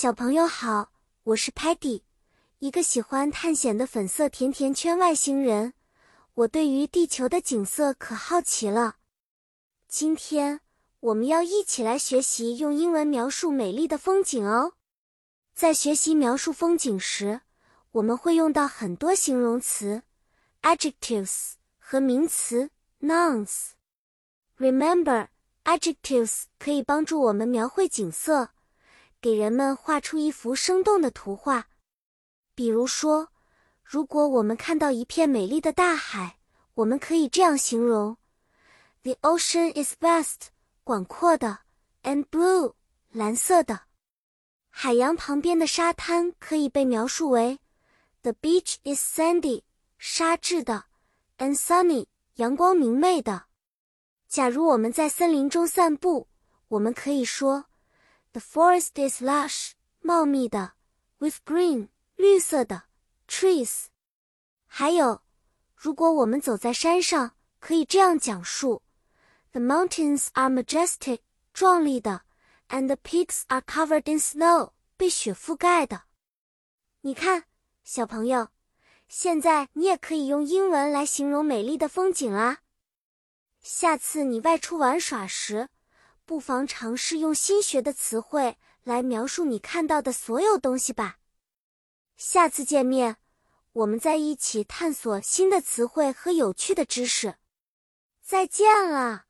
小朋友好，我是 Patty，一个喜欢探险的粉色甜甜圈外星人。我对于地球的景色可好奇了。今天我们要一起来学习用英文描述美丽的风景哦。在学习描述风景时，我们会用到很多形容词 （adjectives） 和名词 （nouns）。Remember, adjectives 可以帮助我们描绘景色。给人们画出一幅生动的图画。比如说，如果我们看到一片美丽的大海，我们可以这样形容：The ocean is vast，广阔的；and blue，蓝色的。海洋旁边的沙滩可以被描述为：The beach is sandy，沙质的；and sunny，阳光明媚的。假如我们在森林中散步，我们可以说。The forest is lush，茂密的；with green，绿色的；trees。还有，如果我们走在山上，可以这样讲述：The mountains are majestic，壮丽的；and the peaks are covered in snow，被雪覆盖的。你看，小朋友，现在你也可以用英文来形容美丽的风景啦。下次你外出玩耍时，不妨尝试用新学的词汇来描述你看到的所有东西吧。下次见面，我们再一起探索新的词汇和有趣的知识。再见了。